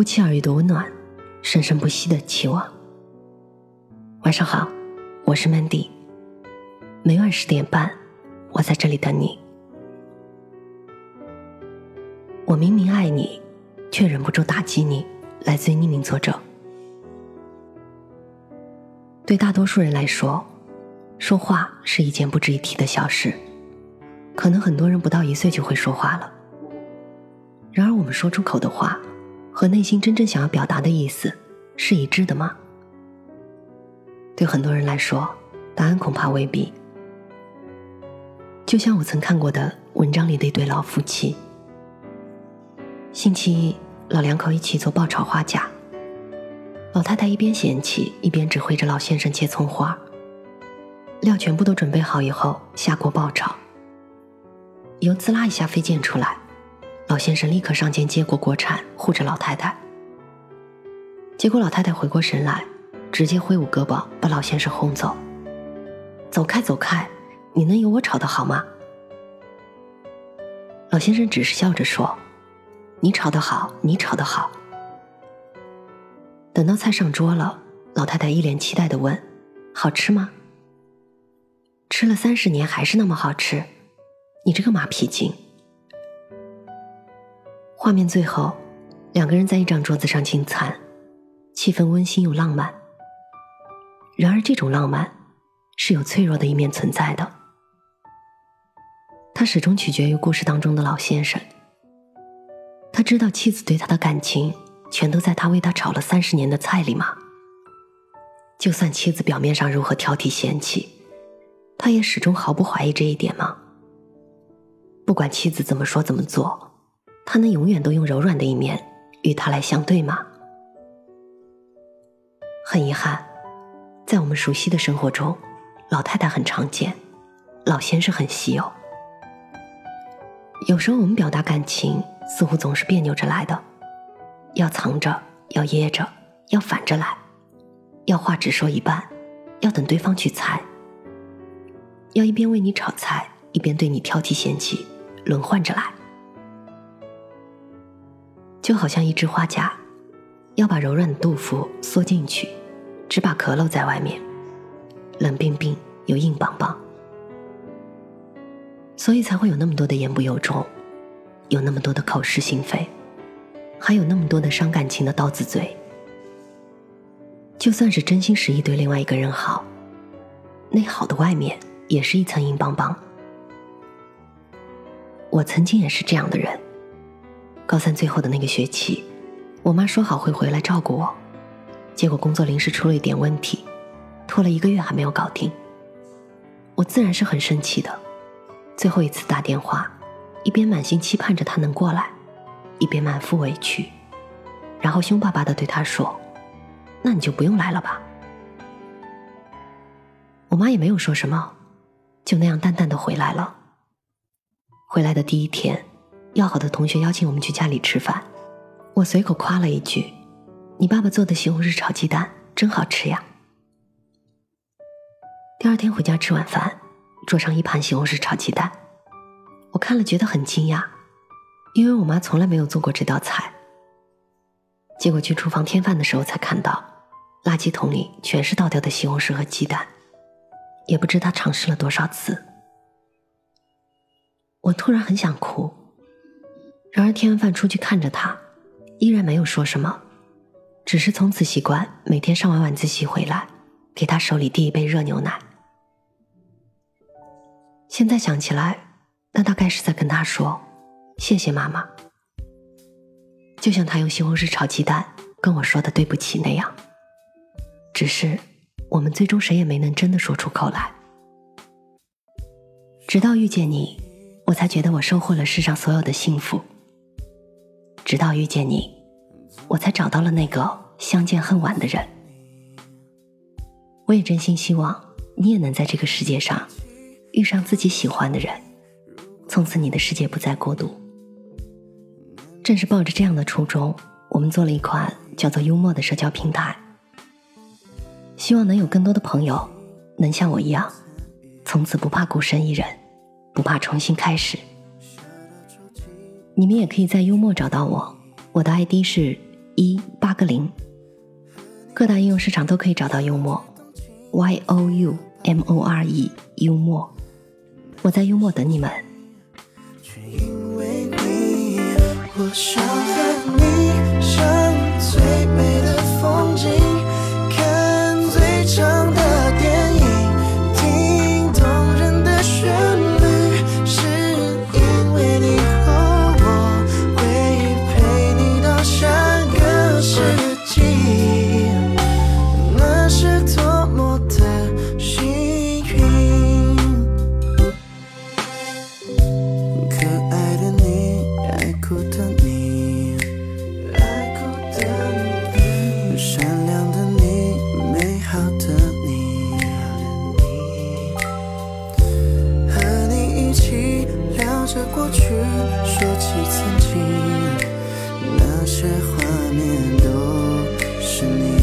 不期而遇的温暖，生生不息的期望。晚上好，我是 Mandy。每晚十点半，我在这里等你。我明明爱你，却忍不住打击你。来自于匿名作者。对大多数人来说，说话是一件不值一提的小事。可能很多人不到一岁就会说话了。然而，我们说出口的话，和内心真正想要表达的意思是一致的吗？对很多人来说，答案恐怕未必。就像我曾看过的文章里的一对老夫妻，星期一，老两口一起做爆炒花甲，老太太一边嫌弃，一边指挥着老先生切葱花。料全部都准备好以后，下锅爆炒。油滋啦一下飞溅出来，老先生立刻上前接过锅铲，护着老太太。结果老太太回过神来，直接挥舞胳膊把老先生轰走。走开，走开！你能有我炒的好吗？老先生只是笑着说：“你炒的好，你炒的好。”等到菜上桌了，老太太一脸期待的问：“好吃吗？”吃了三十年还是那么好吃。你这个马屁精！画面最后，两个人在一张桌子上进餐，气氛温馨又浪漫。然而，这种浪漫是有脆弱的一面存在的。他始终取决于故事当中的老先生。他知道妻子对他的感情全都在他为他炒了三十年的菜里吗？就算妻子表面上如何挑剔嫌弃，他也始终毫不怀疑这一点吗？不管妻子怎么说怎么做，他能永远都用柔软的一面与他来相对吗？很遗憾，在我们熟悉的生活中，老太太很常见，老先生很稀有。有时候我们表达感情，似乎总是别扭着来的，要藏着，要掖着，要反着来，要话只说一半，要等对方去猜，要一边为你炒菜，一边对你挑剔嫌弃。轮换着来，就好像一只花甲，要把柔软的豆腐缩进去，只把壳露在外面，冷冰冰又硬邦邦，所以才会有那么多的言不由衷，有那么多的口是心非，还有那么多的伤感情的刀子嘴。就算是真心实意对另外一个人好，那好的外面也是一层硬邦邦。我曾经也是这样的人。高三最后的那个学期，我妈说好会回来照顾我，结果工作临时出了一点问题，拖了一个月还没有搞定。我自然是很生气的。最后一次打电话，一边满心期盼着她能过来，一边满腹委屈，然后凶巴巴的对她说：“那你就不用来了吧。”我妈也没有说什么，就那样淡淡的回来了。回来的第一天，要好的同学邀请我们去家里吃饭，我随口夸了一句：“你爸爸做的西红柿炒鸡蛋真好吃呀。”第二天回家吃晚饭，桌上一盘西红柿炒鸡蛋，我看了觉得很惊讶，因为我妈从来没有做过这道菜。结果去厨房添饭的时候才看到，垃圾桶里全是倒掉的西红柿和鸡蛋，也不知她尝试了多少次。我突然很想哭，然而添完饭出去看着他，依然没有说什么，只是从此习惯每天上完晚自习回来，给他手里递一杯热牛奶。现在想起来，那大概是在跟他说：“谢谢妈妈。”就像他用西红柿炒鸡蛋跟我说的“对不起”那样，只是我们最终谁也没能真的说出口来。直到遇见你。我才觉得我收获了世上所有的幸福。直到遇见你，我才找到了那个相见恨晚的人。我也真心希望你也能在这个世界上遇上自己喜欢的人，从此你的世界不再孤独。正是抱着这样的初衷，我们做了一款叫做“幽默”的社交平台，希望能有更多的朋友能像我一样，从此不怕孤身一人。不怕重新开始，你们也可以在幽默找到我，我的 ID 是一八个零。各大应用市场都可以找到幽默，Y O U M O R E，幽默。我在幽默等你们。却因为你，我伤害你过去说起曾经那些画面都是你